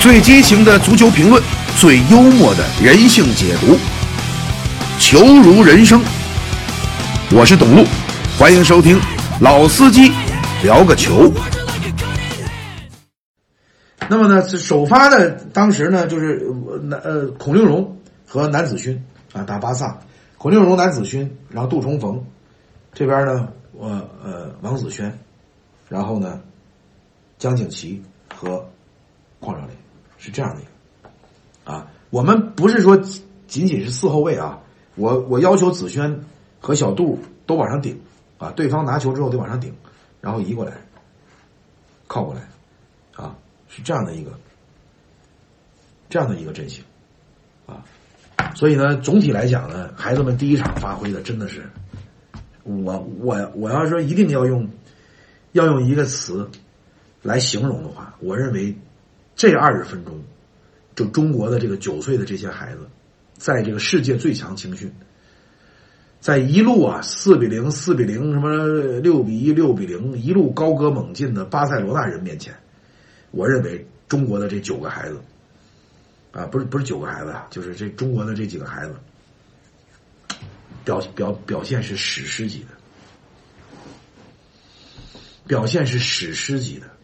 最激情的足球评论，最幽默的人性解读，球如人生。我是董路，欢迎收听老司机聊个球。那么呢，首发的当时呢，就是南呃孔令荣和南子勋啊打巴萨，孔令荣、南子勋，然后杜重逢，这边呢我呃王子轩，然后呢江景琦和邝兆林。是这样的一个啊，我们不是说仅仅是四后卫啊，我我要求子轩和小杜都往上顶啊，对方拿球之后得往上顶，然后移过来，靠过来，啊，是这样的一个这样的一个阵型啊，所以呢，总体来讲呢，孩子们第一场发挥的真的是，我我我要说一定要用要用一个词来形容的话，我认为。这二十分钟，就中国的这个九岁的这些孩子，在这个世界最强青训，在一路啊四比零、四比零、什么六比一、六比零，一路高歌猛进的巴塞罗那人面前，我认为中国的这九个孩子，啊，不是不是九个孩子啊，就是这中国的这几个孩子，表表表现是史诗级的，表现是史诗级的。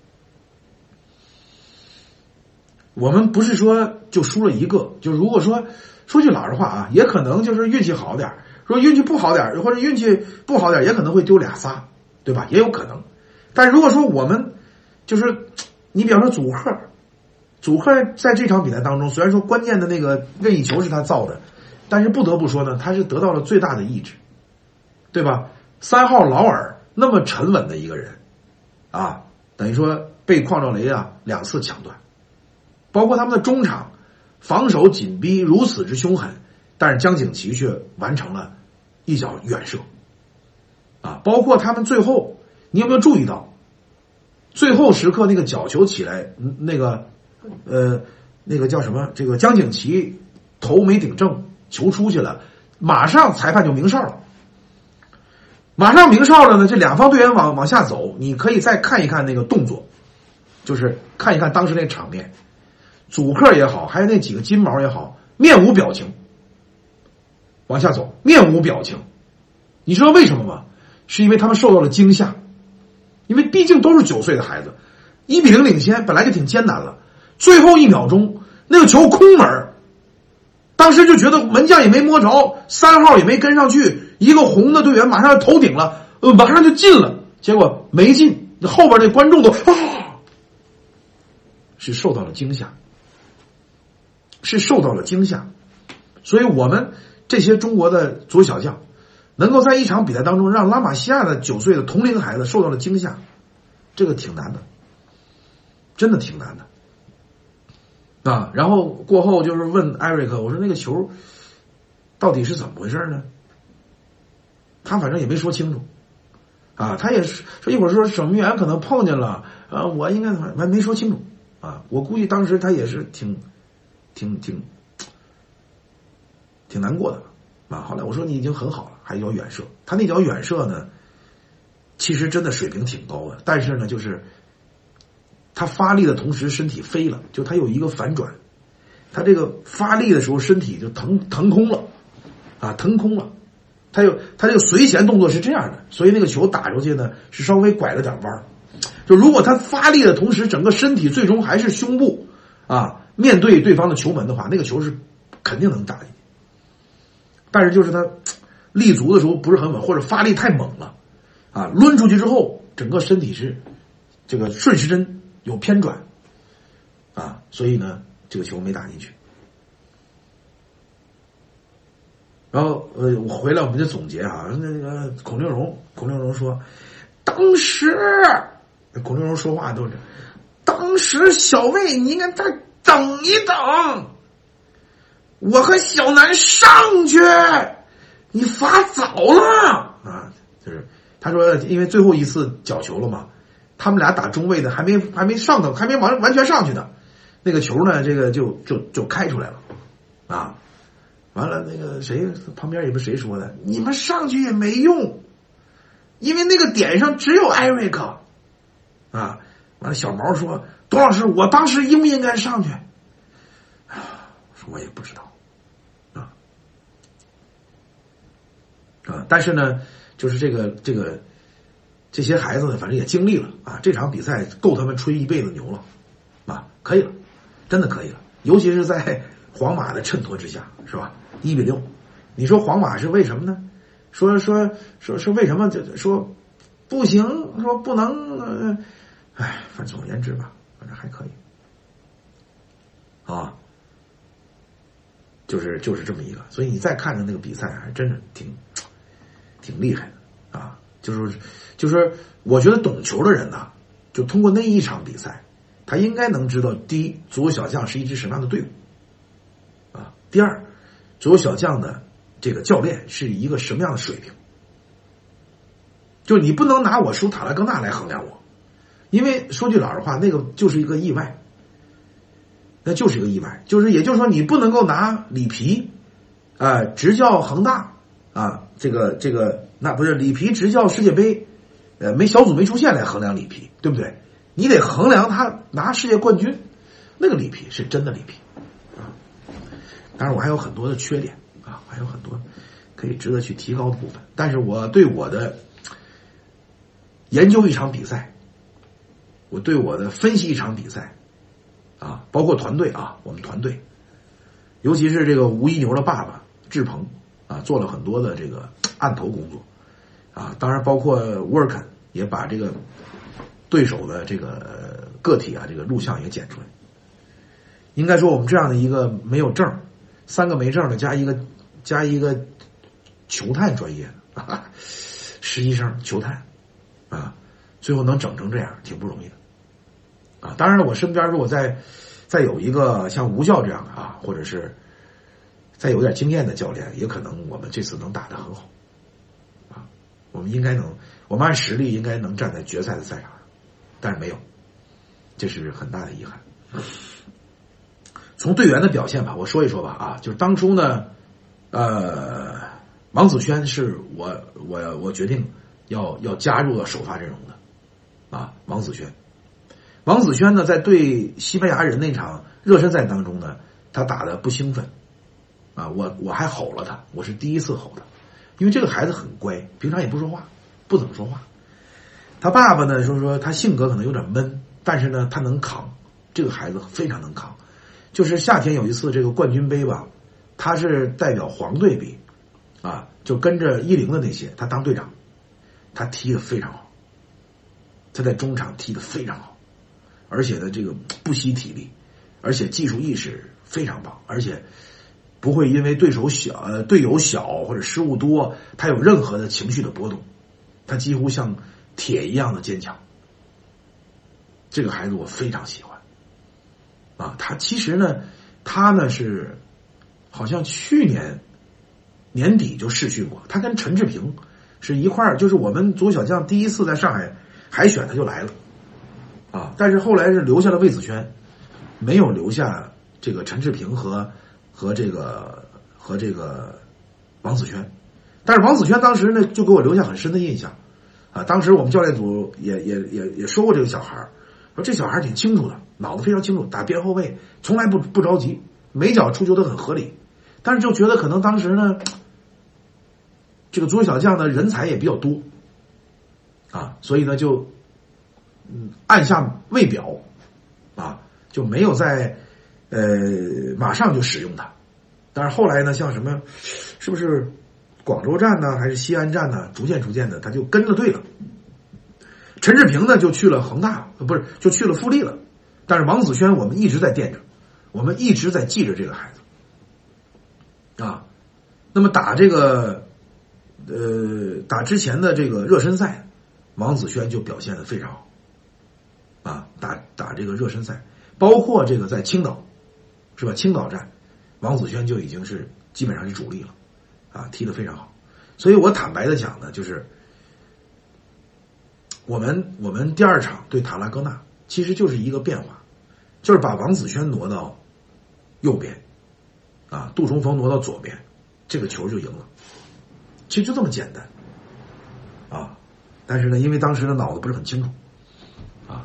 我们不是说就输了一个，就如果说说句老实话啊，也可能就是运气好点说运气不好点或者运气不好点也可能会丢俩仨，对吧？也有可能。但如果说我们就是你比方说祖赫，祖赫在这场比赛当中，虽然说关键的那个任意球是他造的，但是不得不说呢，他是得到了最大的抑制，对吧？三号劳尔那么沉稳的一个人啊，等于说被邝兆雷啊两次抢断。包括他们的中场防守紧逼如此之凶狠，但是江景琦却完成了一脚远射，啊！包括他们最后，你有没有注意到，最后时刻那个角球起来，那个呃，那个叫什么？这个江景琦头没顶正，球出去了，马上裁判就鸣哨了，马上鸣哨了呢。这两方队员往往下走，你可以再看一看那个动作，就是看一看当时那场面。主客也好，还有那几个金毛也好，面无表情，往下走，面无表情。你知道为什么吗？是因为他们受到了惊吓，因为毕竟都是九岁的孩子，一比零领先本来就挺艰难了，最后一秒钟那个球空门，当时就觉得门将也没摸着，三号也没跟上去，一个红的队员马上头顶了，呃，马上就进了，结果没进，后边那观众都啊，是受到了惊吓。是受到了惊吓，所以我们这些中国的足球小将，能够在一场比赛当中让拉玛西亚的九岁的同龄孩子受到了惊吓，这个挺难的，真的挺难的啊！然后过后就是问艾瑞克，我说那个球到底是怎么回事呢？他反正也没说清楚啊，他也是说一会儿说守门员可能碰见了啊，我应该还没说清楚啊，我估计当时他也是挺。挺挺挺难过的啊！后来我说你已经很好了，还一脚远射。他那脚远射呢，其实真的水平挺高的，但是呢，就是他发力的同时身体飞了，就他有一个反转，他这个发力的时候身体就腾腾空了啊，腾空了。他有他这个随旋动作是这样的，所以那个球打出去呢是稍微拐了点弯儿就如果他发力的同时，整个身体最终还是胸部啊。面对对方的球门的话，那个球是肯定能打进，但是就是他立足的时候不是很稳，或者发力太猛了，啊，抡出去之后，整个身体是这个顺时针有偏转，啊，所以呢，这个球没打进去。然后呃，我回来我们就总结啊，那个孔令荣，孔令荣说，当时孔令荣说话都是，当时小魏你应该在。等一等，我和小南上去，你罚早了啊！就是他说，因为最后一次角球了嘛，他们俩打中卫的还没还没上头，还没完完全上去呢，那个球呢，这个就就就开出来了啊！完了，那个谁旁边也不谁说的，你们上去也没用，因为那个点上只有艾瑞克啊。完了，小毛说：“董老师，我当时应不应该上去？”说我也不知道，啊啊！但是呢，就是这个这个这些孩子，反正也经历了啊，这场比赛够他们吹一辈子牛了啊，可以了，真的可以了。尤其是在皇马的衬托之下，是吧？一比六，你说皇马是为什么呢？说说说说为什么？就说不行，说不能，哎，反正总而言之吧，反正还可以啊。就是就是这么一个，所以你再看看那个比赛，还真是挺挺厉害的啊！就是就是，我觉得懂球的人呢，就通过那一场比赛，他应该能知道：第一，足球小将是一支什么样的队伍啊；第二，足球小将的这个教练是一个什么样的水平。就你不能拿我输塔拉戈纳来衡量我，因为说句老实话，那个就是一个意外。那就是一个意外，就是也就是说，你不能够拿里皮，啊，执教恒大啊，这个这个那不是里皮执教世界杯，呃，没小组没出现来衡量里皮，对不对？你得衡量他拿世界冠军，那个里皮是真的里皮啊。当然，我还有很多的缺点啊，还有很多可以值得去提高的部分。但是我对我的研究一场比赛，我对我的分析一场比赛。啊，包括团队啊，我们团队，尤其是这个吴一牛的爸爸志鹏啊，做了很多的这个案头工作啊。当然，包括沃尔肯也把这个对手的这个个体啊，这个录像也剪出来。应该说，我们这样的一个没有证三个没证的加一个加一个球探专业的实习生球探啊，最后能整成这样，挺不容易的。啊，当然了，我身边如果再再有一个像吴教这样的啊，或者是再有点经验的教练，也可能我们这次能打得很好啊。我们应该能，我们按实力应该能站在决赛的赛场上，但是没有，这是很大的遗憾。从队员的表现吧，我说一说吧啊，就是当初呢，呃，王子轩是我我我决定要要加入到首发阵容的啊，王子轩。王子轩呢，在对西班牙人那场热身赛当中呢，他打的不兴奋，啊，我我还吼了他，我是第一次吼他，因为这个孩子很乖，平常也不说话，不怎么说话。他爸爸呢，说说他性格可能有点闷，但是呢，他能扛，这个孩子非常能扛。就是夏天有一次这个冠军杯吧，他是代表黄队比，啊，就跟着一零的那些，他当队长，他踢的非常好，他在中场踢的非常好。而且呢，这个不惜体力，而且技术意识非常棒，而且不会因为对手小、呃队友小或者失误多，他有任何的情绪的波动，他几乎像铁一样的坚强。这个孩子我非常喜欢，啊，他其实呢，他呢是好像去年年底就试训过，他跟陈志平是一块儿，就是我们足小将第一次在上海海选他就来了。啊！但是后来是留下了魏子轩，没有留下这个陈志平和和这个和这个王子轩。但是王子轩当时呢，就给我留下很深的印象啊！当时我们教练组也也也也说过这个小孩说这小孩挺清楚的，脑子非常清楚，打边后卫从来不不着急，每脚出球都很合理。但是就觉得可能当时呢，这个足球小将的人才也比较多啊，所以呢就。嗯，按下未表，啊，就没有在呃马上就使用它。但是后来呢，像什么，是不是广州站呢，还是西安站呢？逐渐逐渐的，他就跟着队了。陈志平呢，就去了恒大，不是就去了富力了。但是王子轩，我们一直在惦着，我们一直在记着这个孩子啊。那么打这个呃打之前的这个热身赛，王子轩就表现的非常好。啊，打打这个热身赛，包括这个在青岛，是吧？青岛站，王子轩就已经是基本上是主力了，啊，踢的非常好。所以我坦白的讲呢，就是我们我们第二场对塔拉戈纳，其实就是一个变化，就是把王子轩挪到右边，啊，杜重逢挪到左边，这个球就赢了。其实就这么简单，啊，但是呢，因为当时的脑子不是很清楚，啊。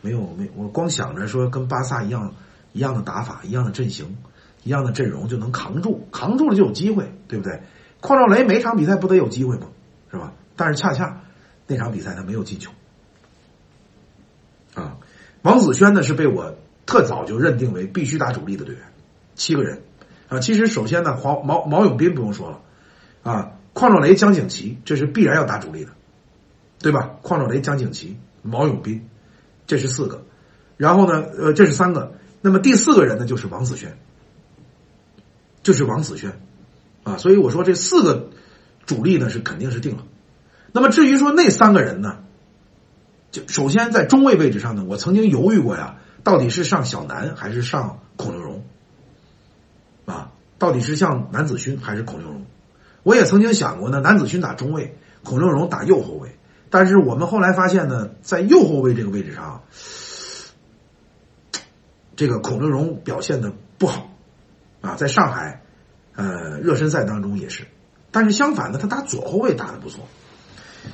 没有没我光想着说跟巴萨一样一样的打法，一样的阵型，一样的阵容就能扛住，扛住了就有机会，对不对？邝兆雷每场比赛不得有机会吗？是吧？但是恰恰那场比赛他没有进球。啊，王子轩呢是被我特早就认定为必须打主力的队员，七个人啊。其实首先呢，黄毛毛永斌不用说了啊，邝兆雷、江景琦这是必然要打主力的，对吧？邝兆雷、江景琦、毛永斌，这是四个。然后呢，呃，这是三个。那么第四个人呢，就是王子轩，就是王子轩啊。所以我说这四个主力呢是肯定是定了。那么至于说那三个人呢？就首先在中卫位置上呢，我曾经犹豫过呀，到底是上小南还是上孔令荣，啊，到底是像南子勋还是孔令荣？我也曾经想过呢，南子勋打中卫，孔令荣打右后卫。但是我们后来发现呢，在右后卫这个位置上，这个孔令荣表现的不好，啊，在上海，呃，热身赛当中也是。但是相反呢，他打左后卫打的不错。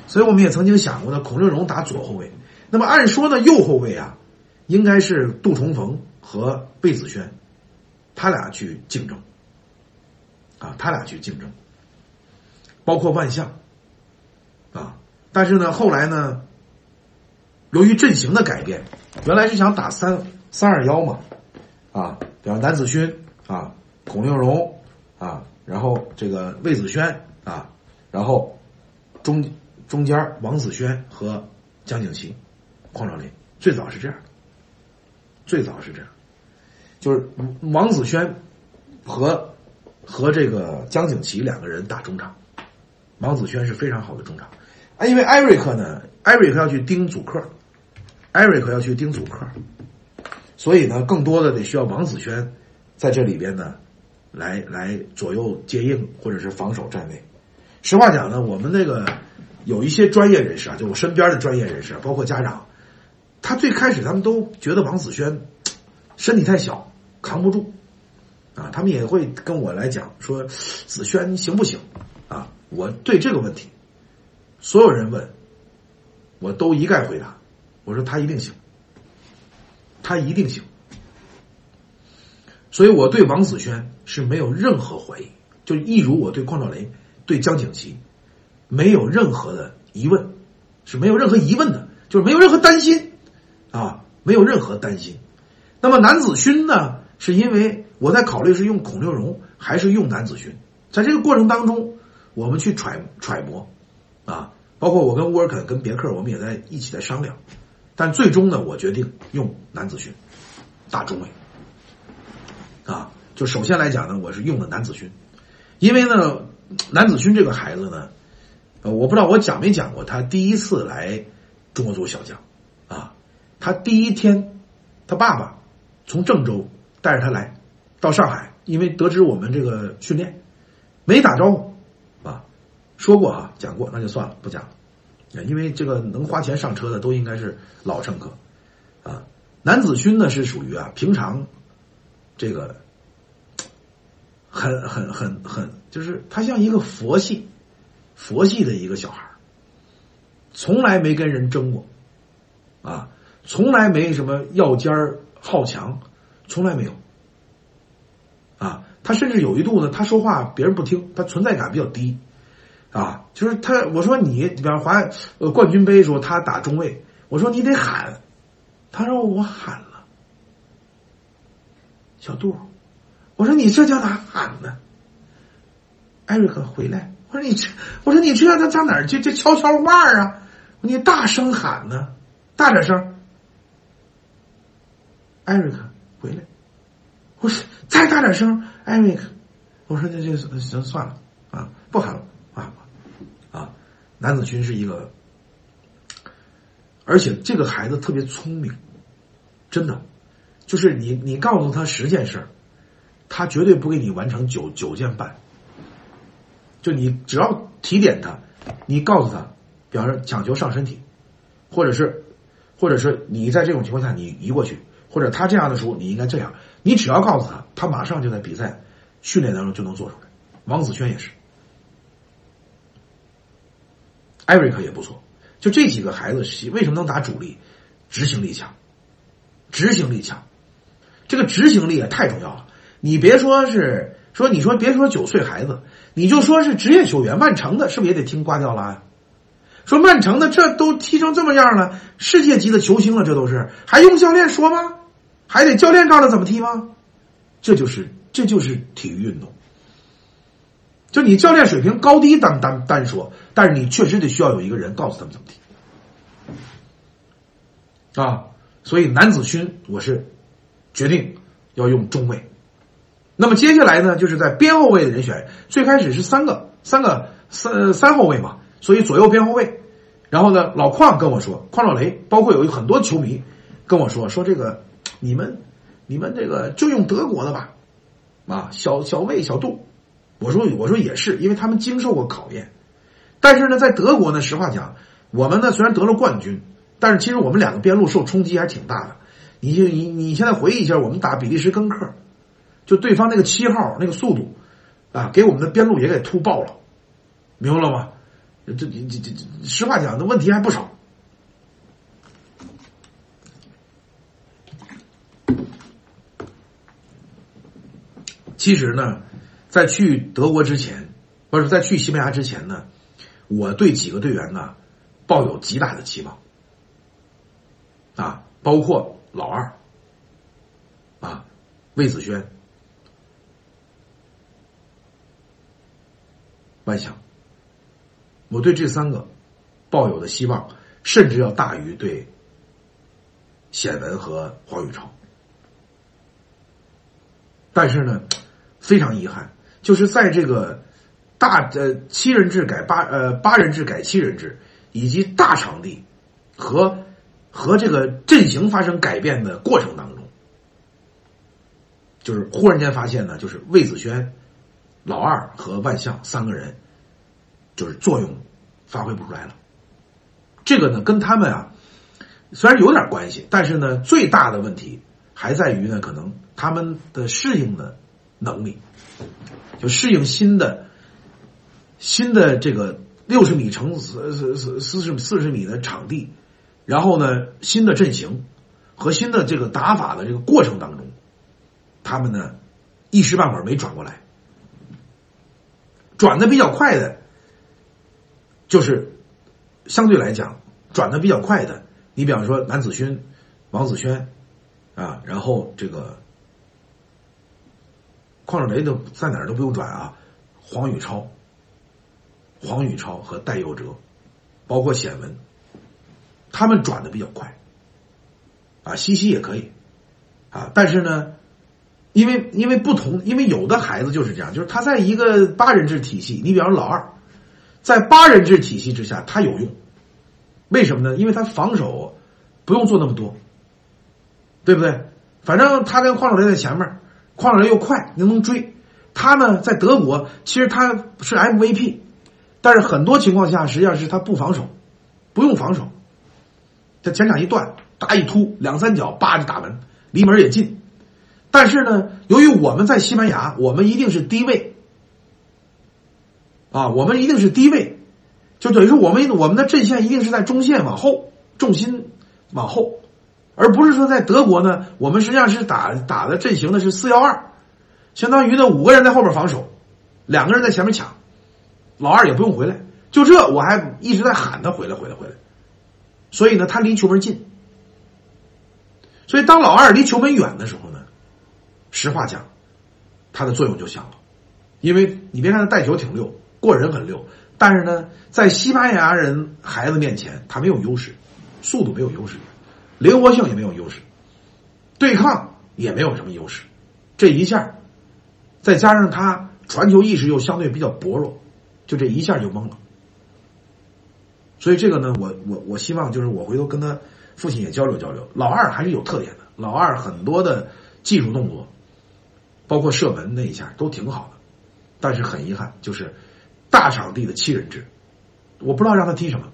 所以我们也曾经想过呢，孔令荣打左后卫。那么按说呢，右后卫啊，应该是杜重逢和魏子轩，他俩去竞争，啊，他俩去竞争，包括万象，啊，但是呢，后来呢，由于阵型的改变，原来是想打三三二幺嘛，啊，比方南子勋啊，孔令荣啊，然后这个魏子轩啊，然后中。中间王子轩和江景琦、邝兆林最早是这样，最早是这样，就是王子轩和和这个江景琦两个人打中场，王子轩是非常好的中场，因为艾瑞克呢，艾瑞克要去盯主客，艾瑞克要去盯主客，所以呢，更多的得需要王子轩在这里边呢，来来左右接应或者是防守站位。实话讲呢，我们那个。有一些专业人士啊，就我身边的专业人士，包括家长，他最开始他们都觉得王子轩身体太小，扛不住，啊，他们也会跟我来讲说子轩行不行？啊，我对这个问题，所有人问，我都一概回答，我说他一定行，他一定行，所以我对王子轩是没有任何怀疑，就一如我对邝兆雷、对江景琦。没有任何的疑问，是没有任何疑问的，就是没有任何担心，啊，没有任何担心。那么男子勋呢？是因为我在考虑是用孔令荣还是用男子勋，在这个过程当中，我们去揣揣摩，啊，包括我跟沃尔肯、跟别克，我们也在一起在商量，但最终呢，我决定用男子勋打中卫，啊，就首先来讲呢，我是用的男子勋，因为呢，男子勋这个孩子呢。我不知道我讲没讲过，他第一次来中国足球小将，啊，他第一天，他爸爸从郑州带着他来到上海，因为得知我们这个训练，没打招呼，说过啊，讲过，那就算了，不讲了，因为这个能花钱上车的都应该是老乘客，啊，南子勋呢是属于啊，平常这个很很很很，就是他像一个佛系。佛系的一个小孩从来没跟人争过，啊，从来没什么要尖儿好强，从来没有，啊，他甚至有一度呢，他说话别人不听，他存在感比较低，啊，就是他，我说你，比方华呃冠军杯时候他打中卫，我说你得喊，他说我喊了，小杜，我说你这叫哪喊呢？艾瑞克回来。我说你这，我说你这他上哪儿去？这悄悄话啊！你大声喊呢，大点声。艾瑞克回来，我说再大点声，艾瑞克。我说那这行算了啊，不喊了男！子群是一个，而且这个孩子特别聪明，真的，就是你你告诉他十件事儿，他绝对不给你完成九九件半。就你只要提点他，你告诉他，比方说讲求上身体，或者是，或者是你在这种情况下你移过去，或者他这样的时候你应该这样，你只要告诉他，他马上就在比赛训练当中就能做出来。王子轩也是，艾瑞克也不错，就这几个孩子为什么能打主力？执行力强执行力强。这个执行力也太重要了。你别说是说，你说别说九岁孩子，你就说是职业球员，曼城的是不是也得听瓜迪奥拉？说曼城的这都踢成这么样了，世界级的球星了，这都是还用教练说吗？还得教练告诉他怎么踢吗？这就是这就是体育运动。就你教练水平高低单单单说，但是你确实得需要有一个人告诉他们怎么踢啊。所以男子勋我是决定要用中卫。那么接下来呢，就是在边后卫的人选，最开始是三个三个三三后卫嘛，所以左右边后卫。然后呢，老邝跟我说，邝老雷，包括有很多球迷跟我说，说这个你们你们这个就用德国的吧，啊，小小魏小杜。我说我说也是，因为他们经受过考验，但是呢，在德国呢，实话讲，我们呢虽然得了冠军，但是其实我们两个边路受冲击还挺大的。你就你你现在回忆一下，我们打比利时根克，就对方那个七号那个速度啊，给我们的边路也给突爆了，明白了吗？这这这这实话讲，那问题还不少。其实呢。在去德国之前，不是在去西班牙之前呢，我对几个队员呢抱有极大的期望，啊，包括老二，啊，魏子轩、万象，我对这三个抱有的希望，甚至要大于对显文和黄宇超，但是呢，非常遗憾。就是在这个大呃七人制改八呃八人制改七人制，以及大场地和和这个阵型发生改变的过程当中，就是忽然间发现呢，就是魏子轩、老二和万象三个人就是作用发挥不出来了。这个呢跟他们啊虽然有点关系，但是呢最大的问题还在于呢可能他们的适应的能力。就适应新的新的这个六十米乘四四四四十四十米的场地，然后呢，新的阵型和新的这个打法的这个过程当中，他们呢一时半会儿没转过来，转的比较快的，就是相对来讲转的比较快的，你比方说南子勋、王子轩啊，然后这个。邝志雷都在哪儿都不用转啊，黄宇超、黄宇超和戴佑哲，包括显文，他们转的比较快，啊，西西也可以，啊，但是呢，因为因为不同，因为有的孩子就是这样，就是他在一个八人制体系，你比方老二，在八人制体系之下他有用，为什么呢？因为他防守不用做那么多，对不对？反正他跟邝志雷在前面。矿上又快，又能追。他呢，在德国其实他是 MVP，但是很多情况下实际上是他不防守，不用防守。他前场一断，打一突，两三脚扒着打门，离门也近。但是呢，由于我们在西班牙，我们一定是低位啊，我们一定是低位，就等于说我们我们的阵线一定是在中线往后，重心往后。而不是说在德国呢，我们实际上是打打的阵型的是四幺二，相当于呢五个人在后边防守，两个人在前面抢，老二也不用回来，就这我还一直在喊他回来回来回来，所以呢他离球门近，所以当老二离球门远的时候呢，实话讲，他的作用就小了，因为你别看他带球挺溜，过人很溜，但是呢在西班牙人孩子面前他没有优势，速度没有优势。灵活性也没有优势，对抗也没有什么优势，这一下，再加上他传球意识又相对比较薄弱，就这一下就懵了。所以这个呢，我我我希望就是我回头跟他父亲也交流交流。老二还是有特点的，老二很多的技术动作，包括射门那一下都挺好的，但是很遗憾，就是大场地的七人制，我不知道让他踢什么，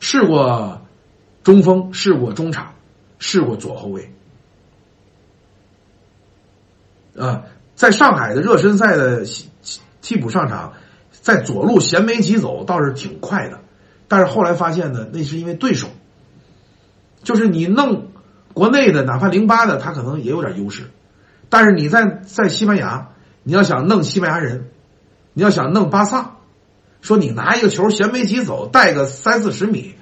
试过。中锋试过中场，试过左后卫，啊，在上海的热身赛的替补上场，在左路衔枚疾走倒是挺快的，但是后来发现呢，那是因为对手，就是你弄国内的哪怕零八的，他可能也有点优势，但是你在在西班牙，你要想弄西班牙人，你要想弄巴萨，说你拿一个球衔没急走，带个三四十米，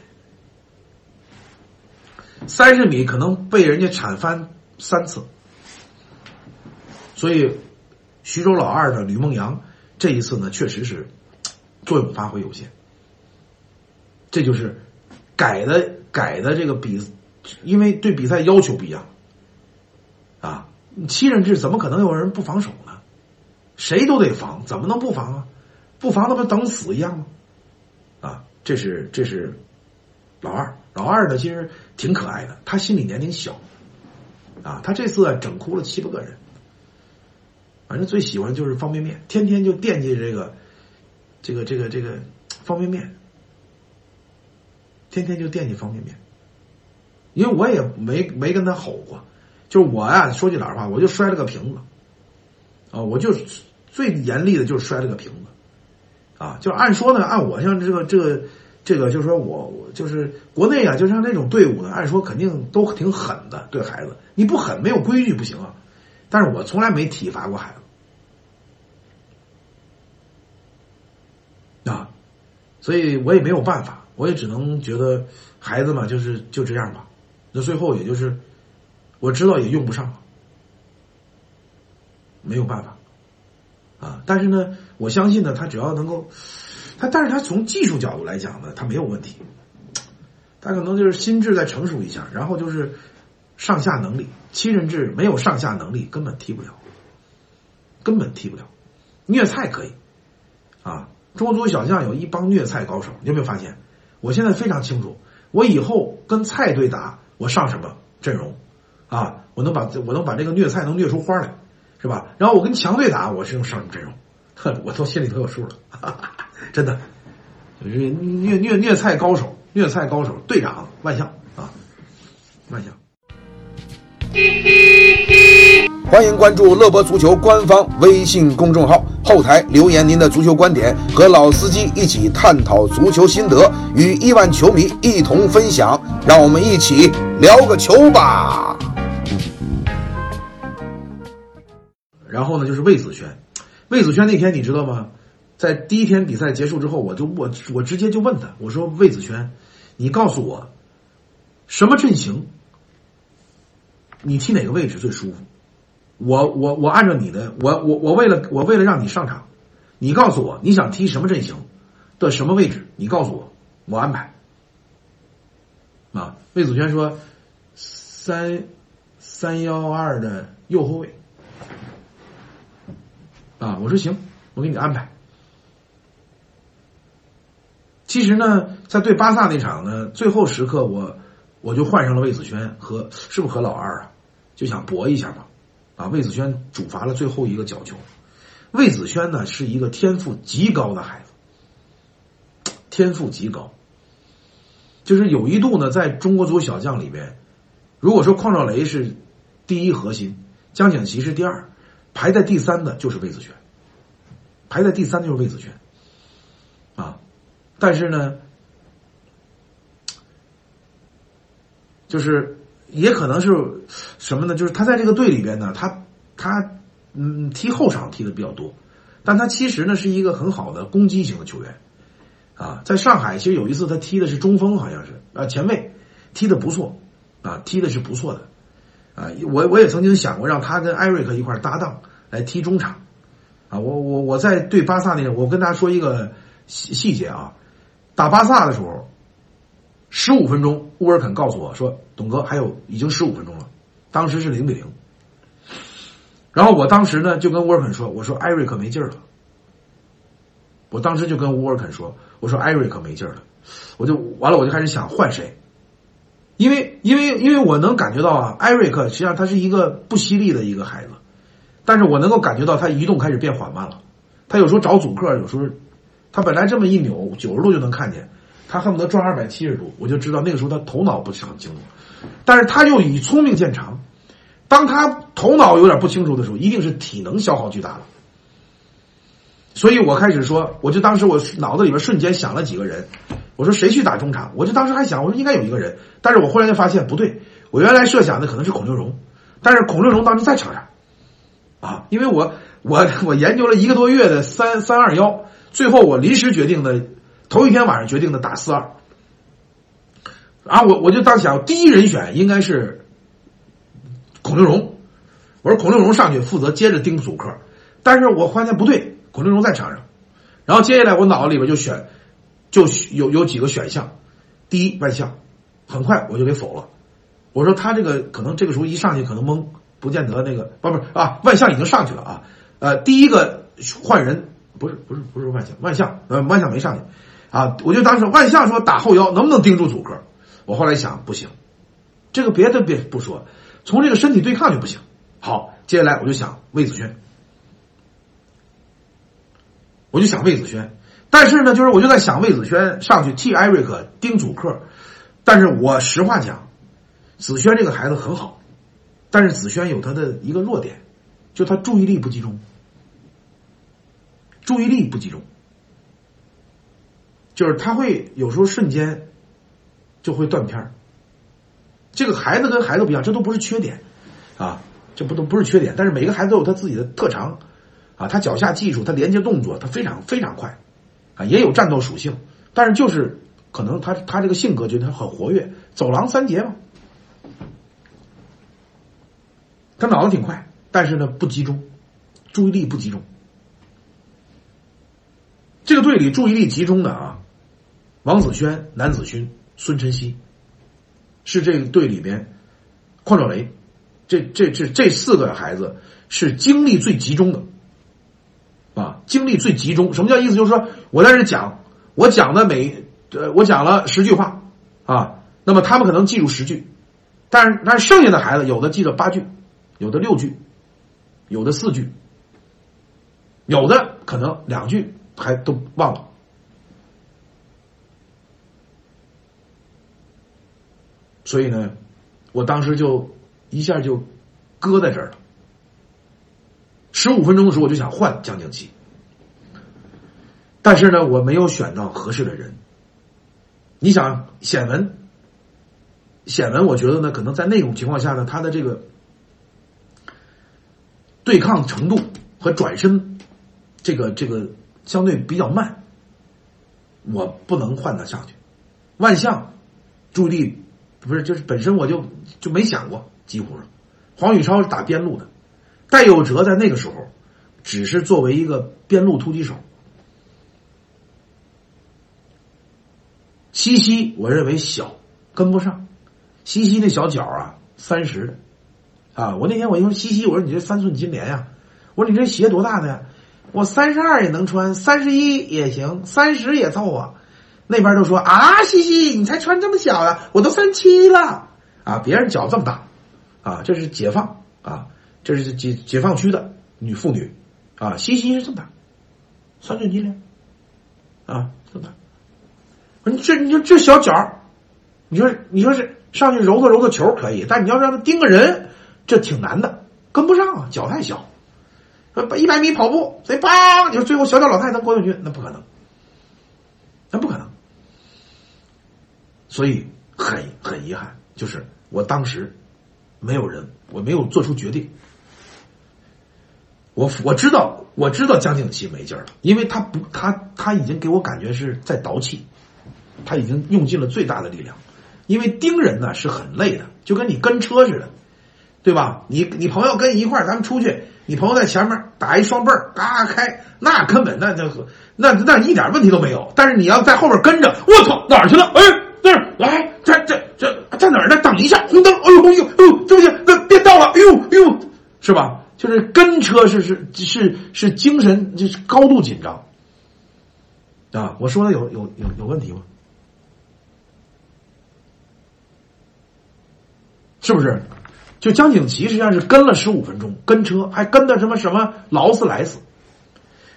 三十米可能被人家铲翻三次，所以徐州老二的吕梦阳这一次呢，确实是作用发挥有限，这就是改的改的这个比。因为对比赛要求不一样，啊，七人制怎么可能有人不防守呢？谁都得防，怎么能不防啊？不防那不等死一样吗？啊，这是这是老二，老二呢其实挺可爱的，他心理年龄小，啊，他这次整哭了七八个人，反正最喜欢就是方便面，天天就惦记这个这个这个这个方便面，天天就惦记方便面。因为我也没没跟他吼过，就是我呀，说句老实话，我就摔了个瓶子，啊，我就最严厉的就是摔了个瓶子，啊，就按说呢，按我像这个这个这个，就是说我就是国内啊，就像那种队伍呢，按说肯定都挺狠的对孩子，你不狠没有规矩不行啊，但是我从来没体罚过孩子，啊，所以我也没有办法，我也只能觉得孩子嘛，就是就这样吧。那最后也就是，我知道也用不上，没有办法，啊！但是呢，我相信呢，他只要能够，他但是他从技术角度来讲呢，他没有问题，他可能就是心智再成熟一下，然后就是上下能力，七人制没有上下能力根本踢不了，根本踢不了，虐菜可以，啊！中国足球小将有一帮虐菜高手，你有没有发现？我现在非常清楚，我以后跟菜队打。我上什么阵容啊？我能把我能把这个虐菜能虐出花来，是吧？然后我跟强队打，我是用上什么阵容？呵，我都心里头有数了，真的，就是虐虐虐菜高手，虐菜高手队长万象啊，万象。欢迎关注乐博足球官方微信公众号，后台留言您的足球观点，和老司机一起探讨足球心得，与亿万球迷一同分享。让我们一起聊个球吧。然后呢，就是魏子轩，魏子轩那天你知道吗？在第一天比赛结束之后，我就我我直接就问他，我说魏子轩，你告诉我，什么阵型？你踢哪个位置最舒服？我我我按照你的，我我我为了我为了让你上场，你告诉我你想踢什么阵型的什么位置？你告诉我，我安排。啊，魏子轩说三三幺二的右后卫。啊，我说行，我给你安排。其实呢，在对巴萨那场呢，最后时刻我我就换上了魏子轩和是不是和老二啊，就想搏一下吧。啊，魏子轩主罚了最后一个角球。魏子轩呢是一个天赋极高的孩子，天赋极高。就是有一度呢，在中国足球小将里边，如果说邝兆雷是第一核心，江景琦是第二，排在第三的就是魏子轩，排在第三就是魏子轩。但是呢，就是。也可能是什么呢？就是他在这个队里边呢，他他嗯踢后场踢的比较多，但他其实呢是一个很好的攻击型的球员啊。在上海，其实有一次他踢的是中锋，好像是啊前卫，踢的不错啊，踢的是不错的啊。我我也曾经想过让他跟艾瑞克一块搭档来踢中场啊。我我我在对巴萨那个，我跟大家说一个细细节啊，打巴萨的时候。十五分钟，乌尔肯告诉我说：“董哥，还有已经十五分钟了，当时是零比零。”然后我当时呢就跟乌尔肯说：“我说艾瑞克没劲儿了。”我当时就跟乌尔肯说：“我说艾瑞克没劲儿了。”我就完了，我就开始想换谁，因为因为因为我能感觉到啊，艾瑞克实际上他是一个不犀利的一个孩子，但是我能够感觉到他移动开始变缓慢了，他有时候找阻克，有时候他本来这么一扭九十度就能看见。他恨不得转二百七十度，我就知道那个时候他头脑不是很清楚，但是他又以聪明见长。当他头脑有点不清楚的时候，一定是体能消耗巨大了。所以我开始说，我就当时我脑子里边瞬间想了几个人，我说谁去打中场？我就当时还想，我说应该有一个人，但是我忽然就发现不对，我原来设想的可能是孔令荣，但是孔令荣当时在场上，啊，因为我我我研究了一个多月的三三二幺，最后我临时决定的，头一天晚上决定的打四二，啊，我我就当想第一人选应该是孔令荣，我说孔令荣上去负责接着盯主客，但是我发现不对，孔令荣在场上，然后接下来我脑子里边就选，就有有几个选项，第一万象，很快我就给否了。我说他这个可能这个时候一上去可能懵，不见得那个不不啊，万象已经上去了啊。呃，第一个换人不是不是不是万象，万象呃万象没上去啊。我就当时万象说打后腰能不能盯住主客？我后来想不行，这个别的别不说，从这个身体对抗就不行。好，接下来我就想魏子轩，我就想魏子轩，但是呢，就是我就在想魏子轩上去替艾瑞克盯主客，但是我实话讲。子轩这个孩子很好，但是子轩有他的一个弱点，就他注意力不集中，注意力不集中，就是他会有时候瞬间就会断片儿这个孩子跟孩子不一样，这都不是缺点啊，这不都不是缺点。但是每个孩子都有他自己的特长啊，他脚下技术，他连接动作，他非常非常快啊，也有战斗属性，但是就是可能他他这个性格觉得他很活跃，走廊三节嘛。他脑子挺快，但是呢不集中，注意力不集中。这个队里注意力集中的啊，王子轩、南子勋、孙晨曦，是这个队里边，邝兆雷，这这这这四个孩子是精力最集中的，啊，精力最集中。什么叫意思？就是说我在这讲，我讲的每呃，我讲了十句话啊，那么他们可能记住十句，但是但是剩下的孩子有的记了八句。有的六句，有的四句，有的可能两句还都忘了，所以呢，我当时就一下就搁在这儿了。十五分钟的时候，我就想换江景琦，但是呢，我没有选到合适的人。你想显文，显文，我觉得呢，可能在那种情况下呢，他的这个。对抗程度和转身，这个这个相对比较慢，我不能换他上去。万象注意力不是就是本身我就就没想过，几乎是黄宇超是打边路的，戴佑哲在那个时候只是作为一个边路突击手。西西我认为小跟不上，西西那小脚啊三十。啊！我那天我一说西西，我说你这三寸金莲呀，我说你这鞋多大的呀？我三十二也能穿，三十一也行，三十也凑合。那边都说啊，西西你才穿这么小呀？我都三七了啊！别人脚这么大啊，这是解放啊，这是解解放区的女妇女啊，西西是这么大，三寸金莲啊，这么大。你这你说这小脚，你说你说是上去揉搓揉搓球可以，但你要让他盯个人。这挺难的，跟不上啊，脚太小。说一百米跑步，谁叭？你说最后小脚老太能过冠军？那不可能，那不可能。所以很很遗憾，就是我当时没有人，我没有做出决定。我我知道，我知道江景琦没劲儿了，因为他不，他他已经给我感觉是在倒气，他已经用尽了最大的力量。因为盯人呢是很累的，就跟你跟车似的。对吧？你你朋友跟一块儿，咱们出去，你朋友在前面打一双倍儿，嘎开，那根本那就那那一点问题都没有。但是你要在后边跟着，我操，哪儿去了？哎，那儿来，这这这在哪儿呢？等一下，红灯，哎呦哎呦哎呦，这不行，那别到了，哎呦哎呦，是吧？就是跟车是是是是精神就是高度紧张啊！我说的有有有有问题吗？是不是？就江景琦实际上是跟了十五分钟，跟车还跟的什么什么劳斯莱斯。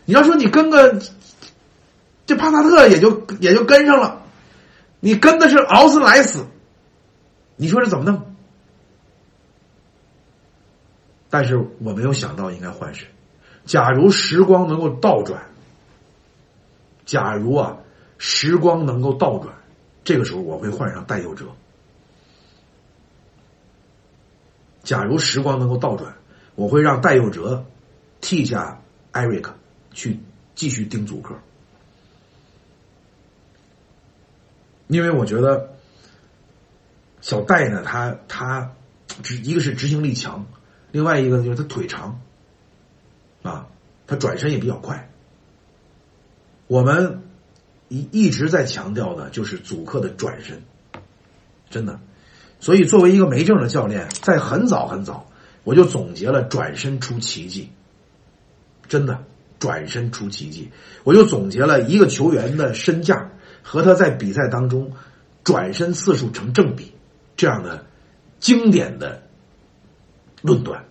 你要说你跟个这帕萨特也就也就跟上了，你跟的是劳斯莱斯，你说这怎么弄？但是我没有想到应该换谁。假如时光能够倒转，假如啊时光能够倒转，这个时候我会换上戴佑哲。假如时光能够倒转，我会让戴佑哲替下艾瑞克去继续盯主客，因为我觉得小戴呢，他他执一个是执行力强，另外一个就是他腿长，啊，他转身也比较快。我们一一直在强调的就是主客的转身，真的。所以，作为一个没证的教练，在很早很早，我就总结了转身出奇迹。真的，转身出奇迹，我就总结了一个球员的身价和他在比赛当中转身次数成正比这样的经典的论断。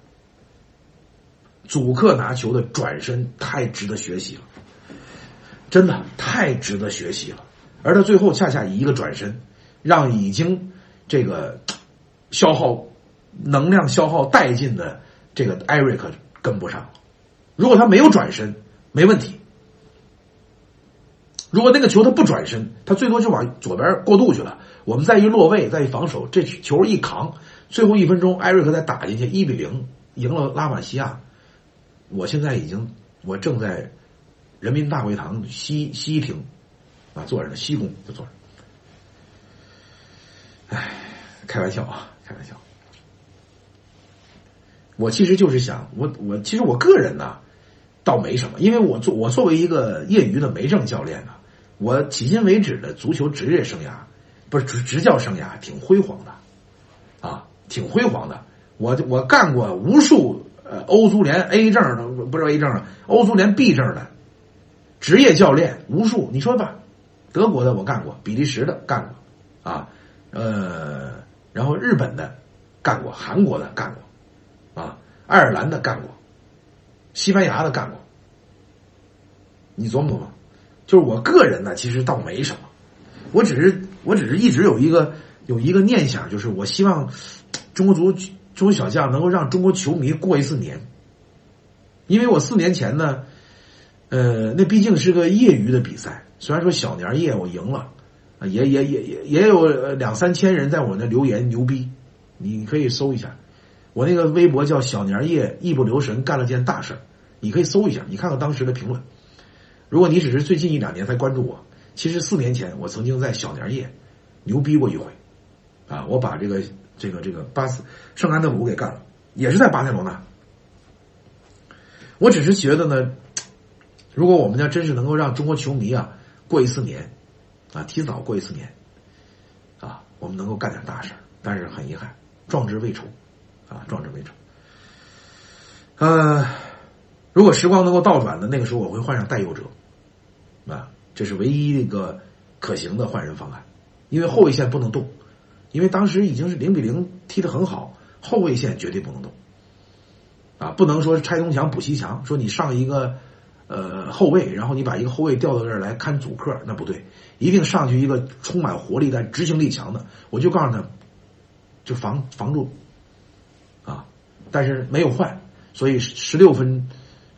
祖克拿球的转身太值得学习了，真的太值得学习了。而他最后恰恰以一个转身，让已经。这个消耗能量消耗殆尽的这个艾瑞克跟不上。如果他没有转身，没问题。如果那个球他不转身，他最多就往左边过渡去了。我们再一落位，再一防守，这球一扛，最后一分钟艾瑞克再打进去，一比零赢了拉玛西亚。我现在已经，我正在人民大会堂西西厅啊坐着呢，西宫就坐着。唉，开玩笑啊，开玩笑。我其实就是想，我我其实我个人呢，倒没什么，因为我作我作为一个业余的没证教练呢，我迄今为止的足球职业生涯，不是执执教生涯，挺辉煌的，啊，挺辉煌的。我我干过无数呃欧足联 A 证的，不是 A 证的，欧足联 B 证的职业教练无数。你说吧，德国的我干过，比利时的干过，啊。呃，然后日本的干过，韩国的干过，啊，爱尔兰的干过，西班牙的干过。你琢磨琢磨，就是我个人呢，其实倒没什么，我只是我只是一直有一个有一个念想，就是我希望中国足中国小将能够让中国球迷过一次年，因为我四年前呢，呃，那毕竟是个业余的比赛，虽然说小年夜我赢了。也也也也也有两三千人在我那留言牛逼，你可以搜一下，我那个微博叫小年夜一不留神干了件大事你可以搜一下，你看看当时的评论。如果你只是最近一两年才关注我，其实四年前我曾经在小年夜牛逼过一回，啊，我把这个这个这个巴斯圣安德鲁给干了，也是在巴塞罗那。我只是觉得呢，如果我们家真是能够让中国球迷啊过一次年。啊，提早过一次年，啊，我们能够干点大事但是很遗憾，壮志未酬，啊，壮志未酬。呃，如果时光能够倒转的，那个时候我会换上戴佑哲，啊，这是唯一一个可行的换人方案，因为后卫线不能动，因为当时已经是零比零踢得很好，后卫线绝对不能动，啊，不能说拆东墙补西墙，说你上一个。呃，后卫，然后你把一个后卫调到这儿来看主客，那不对，一定上去一个充满活力但执行力强的。我就告诉他，就防防住，啊，但是没有换，所以十六分，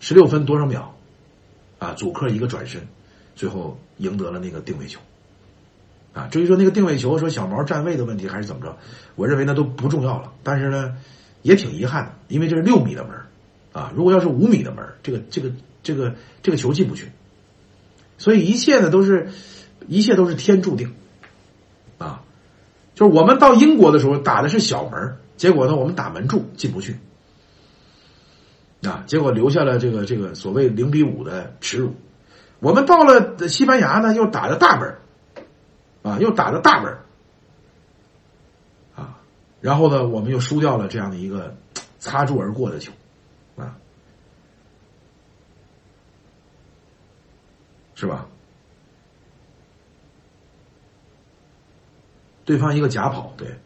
十六分多少秒，啊，主客一个转身，最后赢得了那个定位球，啊，至于说那个定位球，说小毛站位的问题还是怎么着，我认为那都不重要了。但是呢，也挺遗憾的，因为这是六米的门，啊，如果要是五米的门，这个这个。这个这个球进不去，所以一切呢都是，一切都是天注定，啊，就是我们到英国的时候打的是小门，结果呢我们打门柱进不去，啊，结果留下了这个这个所谓零比五的耻辱。我们到了西班牙呢又打的大门，啊，又打的大门，啊，然后呢我们又输掉了这样的一个擦柱而过的球。啊是吧？对方一个假跑，对，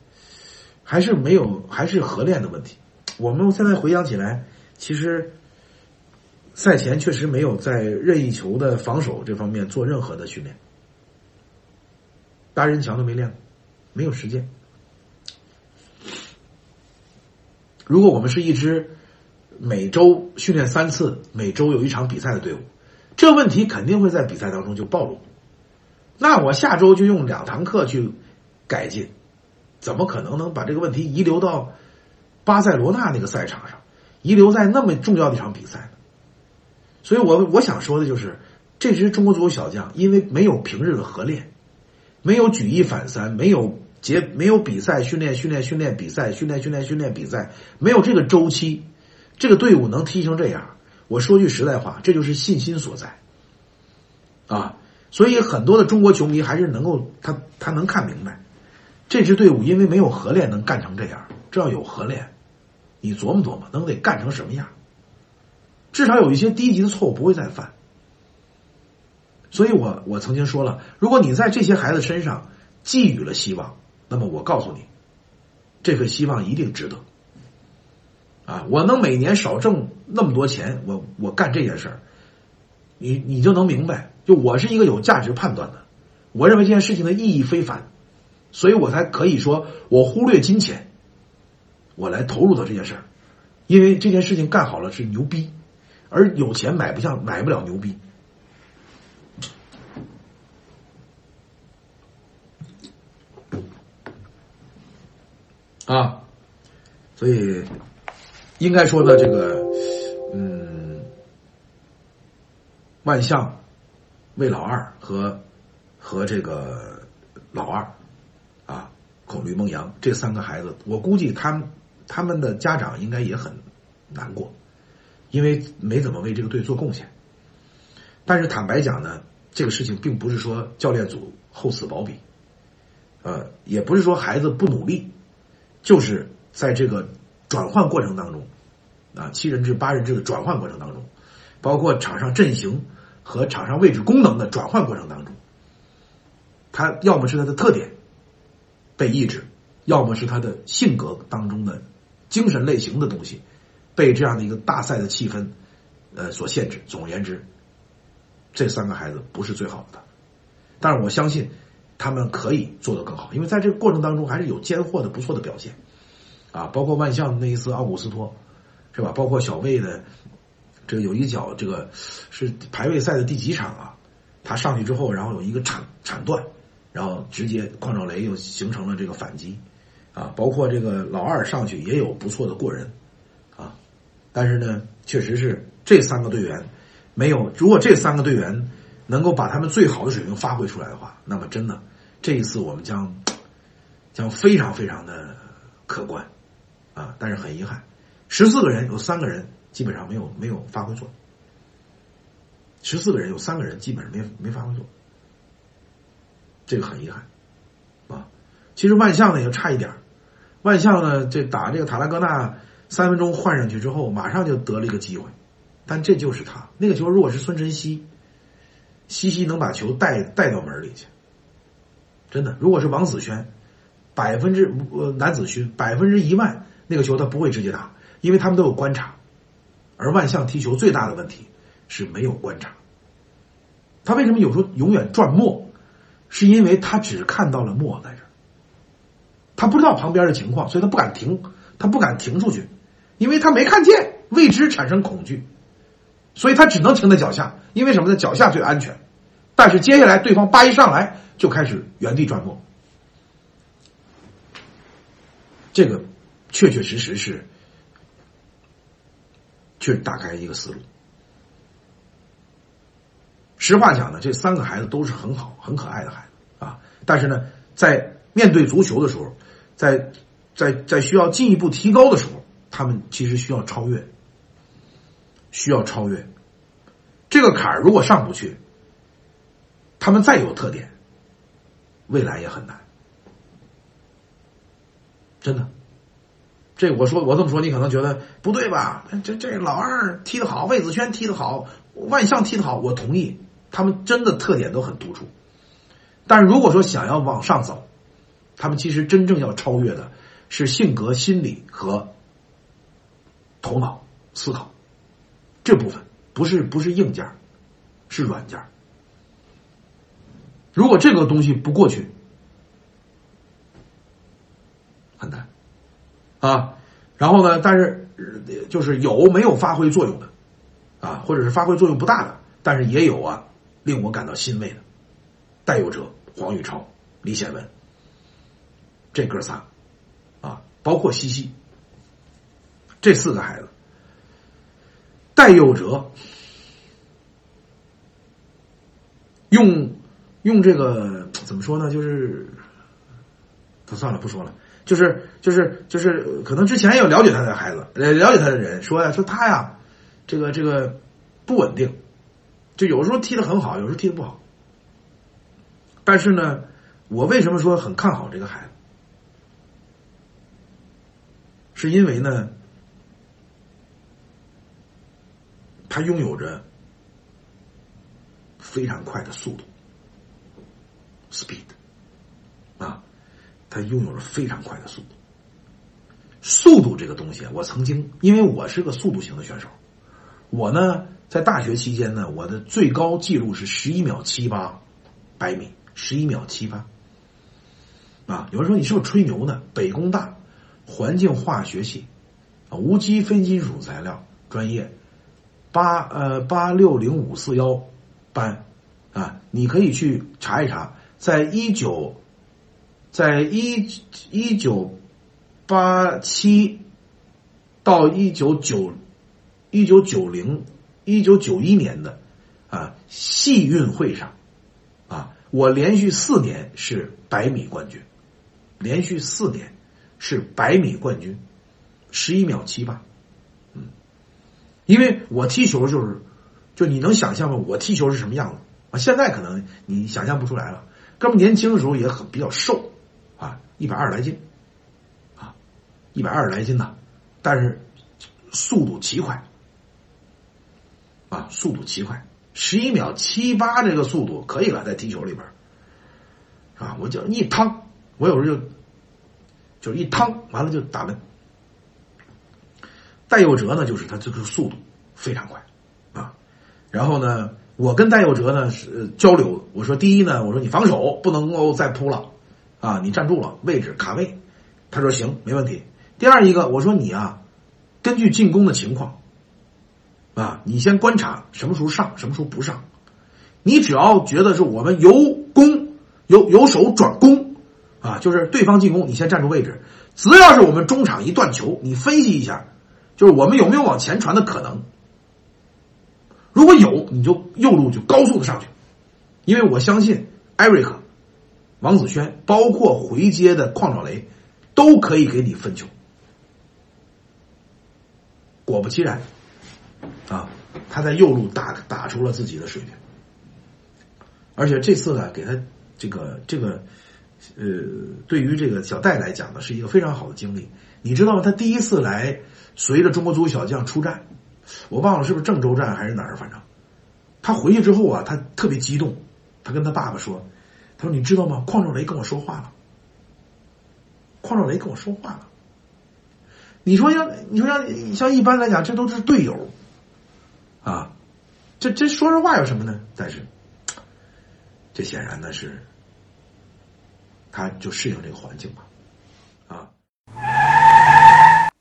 还是没有，还是合练的问题。我们现在回想起来，其实赛前确实没有在任意球的防守这方面做任何的训练，搭人墙都没练过，没有时间。如果我们是一支每周训练三次、每周有一场比赛的队伍。这问题肯定会在比赛当中就暴露，那我下周就用两堂课去改进，怎么可能能把这个问题遗留到巴塞罗那那个赛场上，遗留在那么重要的一场比赛呢？所以我我想说的就是，这支中国足球小将因为没有平日的合练，没有举一反三，没有节没有比赛训练训练训练比赛训练训练训练比赛，没有这个周期，这个队伍能踢成这样。我说句实在话，这就是信心所在，啊，所以很多的中国球迷还是能够他他能看明白，这支队伍因为没有合练能干成这样，这要有合练，你琢磨琢磨能得干成什么样？至少有一些低级的错误不会再犯。所以我我曾经说了，如果你在这些孩子身上寄予了希望，那么我告诉你，这份希望一定值得。啊，我能每年少挣那么多钱，我我干这件事儿，你你就能明白，就我是一个有价值判断的，我认为这件事情的意义非凡，所以我才可以说我忽略金钱，我来投入到这件事儿，因为这件事情干好了是牛逼，而有钱买不像买不了牛逼，啊，所以。应该说呢，这个，嗯，万象、魏老二和和这个老二啊，孔吕孟阳这三个孩子，我估计他们他们的家长应该也很难过，因为没怎么为这个队做贡献。但是坦白讲呢，这个事情并不是说教练组厚此薄彼，呃，也不是说孩子不努力，就是在这个。转换过程当中，啊，七人制、八人制的转换过程当中，包括场上阵型和场上位置功能的转换过程当中，他要么是他的特点被抑制，要么是他的性格当中的精神类型的东西被这样的一个大赛的气氛呃所限制。总而言之，这三个孩子不是最好的，但是我相信他们可以做得更好，因为在这个过程当中还是有艰获的不错的表现。啊，包括万象那一次奥古斯托，是吧？包括小魏的这个有一脚，这个是排位赛的第几场啊？他上去之后，然后有一个铲铲断，然后直接邝兆雷又形成了这个反击啊。包括这个老二上去也有不错的过人啊。但是呢，确实是这三个队员没有。如果这三个队员能够把他们最好的水平发挥出来的话，那么真的这一次我们将将非常非常的可观。啊，但是很遗憾，十四个人有三个人基本上没有没有发挥作用。十四个人有三个人基本上没没发挥作用，这个很遗憾啊。其实万象呢也差一点万象呢这打这个塔拉戈纳三分钟换上去之后，马上就得了一个机会，但这就是他那个球，如果是孙晨曦，西西能把球带带到门里去，真的，如果是王子轩，百分之呃男子勋百分之一万。那个球他不会直接打，因为他们都有观察，而万象踢球最大的问题是没有观察。他为什么有时候永远转墨？是因为他只看到了墨在这儿，他不知道旁边的情况，所以他不敢停，他不敢停出去，因为他没看见，未知产生恐惧，所以他只能停在脚下，因为什么呢？脚下最安全。但是接下来对方叭一上来就开始原地转墨，这个。确确实实是，去打开一个思路。实话讲呢，这三个孩子都是很好、很可爱的孩子啊。但是呢，在面对足球的时候，在在在需要进一步提高的时候，他们其实需要超越，需要超越这个坎儿。如果上不去，他们再有特点，未来也很难，真的。这我说我这么说，你可能觉得不对吧？这这老二踢得好，魏子轩踢得好，万象踢得好，我同意，他们真的特点都很突出。但是如果说想要往上走，他们其实真正要超越的是性格、心理和头脑思考这部分，不是不是硬件，是软件。如果这个东西不过去，很难。啊，然后呢？但是就是有没有发挥作用的，啊，或者是发挥作用不大的，但是也有啊，令我感到欣慰的，戴佑哲、黄宇超、李显文，这哥仨，啊，包括西西，这四个孩子，戴佑哲用用这个怎么说呢？就是他算了，不说了。就是就是就是，可能之前也有了解他的孩子，呃，了解他的人说呀，说他呀，这个这个不稳定，就有时候踢得很好，有时候踢得不好。但是呢，我为什么说很看好这个孩子？是因为呢，他拥有着非常快的速度，speed，啊。他拥有着非常快的速度，速度这个东西，我曾经因为我是个速度型的选手，我呢在大学期间呢，我的最高记录是十一秒七八百米，十一秒七八。啊，有人说你是不是吹牛呢？北工大环境化学系，无机非金属材料专业，八呃八六零五四幺班啊，你可以去查一查，在一九。在一一九八七到一九九一九九零一九九一年的啊系运会上啊，我连续四年是百米冠军，连续四年是百米冠军，十一秒七八，嗯，因为我踢球就是，就你能想象吗？我踢球是什么样子啊？现在可能你想象不出来了，哥们年轻的时候也很比较瘦。一百二十来斤，啊，一百二十来斤呐，但是速度奇快，啊，速度奇快，十一秒七八这个速度可以了，在踢球里边，啊，我就一趟，我有时候就就是一趟，完了就打门。戴佑哲呢，就是他这个速度非常快，啊，然后呢，我跟戴佑哲呢是交流，我说第一呢，我说你防守不能够再扑了。啊，你站住了，位置卡位，他说行，没问题。第二一个，我说你啊，根据进攻的情况，啊，你先观察什么时候上，什么时候不上。你只要觉得是我们由攻由由守转攻，啊，就是对方进攻，你先站住位置。只要是我们中场一断球，你分析一下，就是我们有没有往前传的可能。如果有，你就右路就高速的上去，因为我相信艾瑞克。王子轩，包括回接的邝兆雷，都可以给你分球。果不其然，啊，他在右路打打出了自己的水平，而且这次呢，给他这个这个，呃，对于这个小戴来讲呢，是一个非常好的经历。你知道吗？他第一次来随着中国足球小将出战，我忘了是不是郑州站还是哪儿，反正他回去之后啊，他特别激动，他跟他爸爸说。他说：“你知道吗？邝兆雷跟我说话了。邝兆雷跟我说话了。你说像你说像像一般来讲，这都是队友啊，这这说说话有什么呢？但是这显然呢是，他就适应这个环境吧。啊，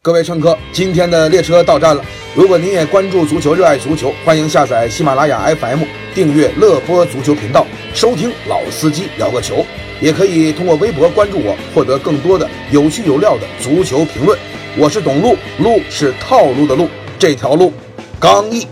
各位乘客，今天的列车到站了。如果您也关注足球，热爱足球，欢迎下载喜马拉雅 FM，订阅乐播足球频道。”收听老司机聊个球，也可以通过微博关注我，获得更多的有趣有料的足球评论。我是董路，路是套路的路，这条路刚毅。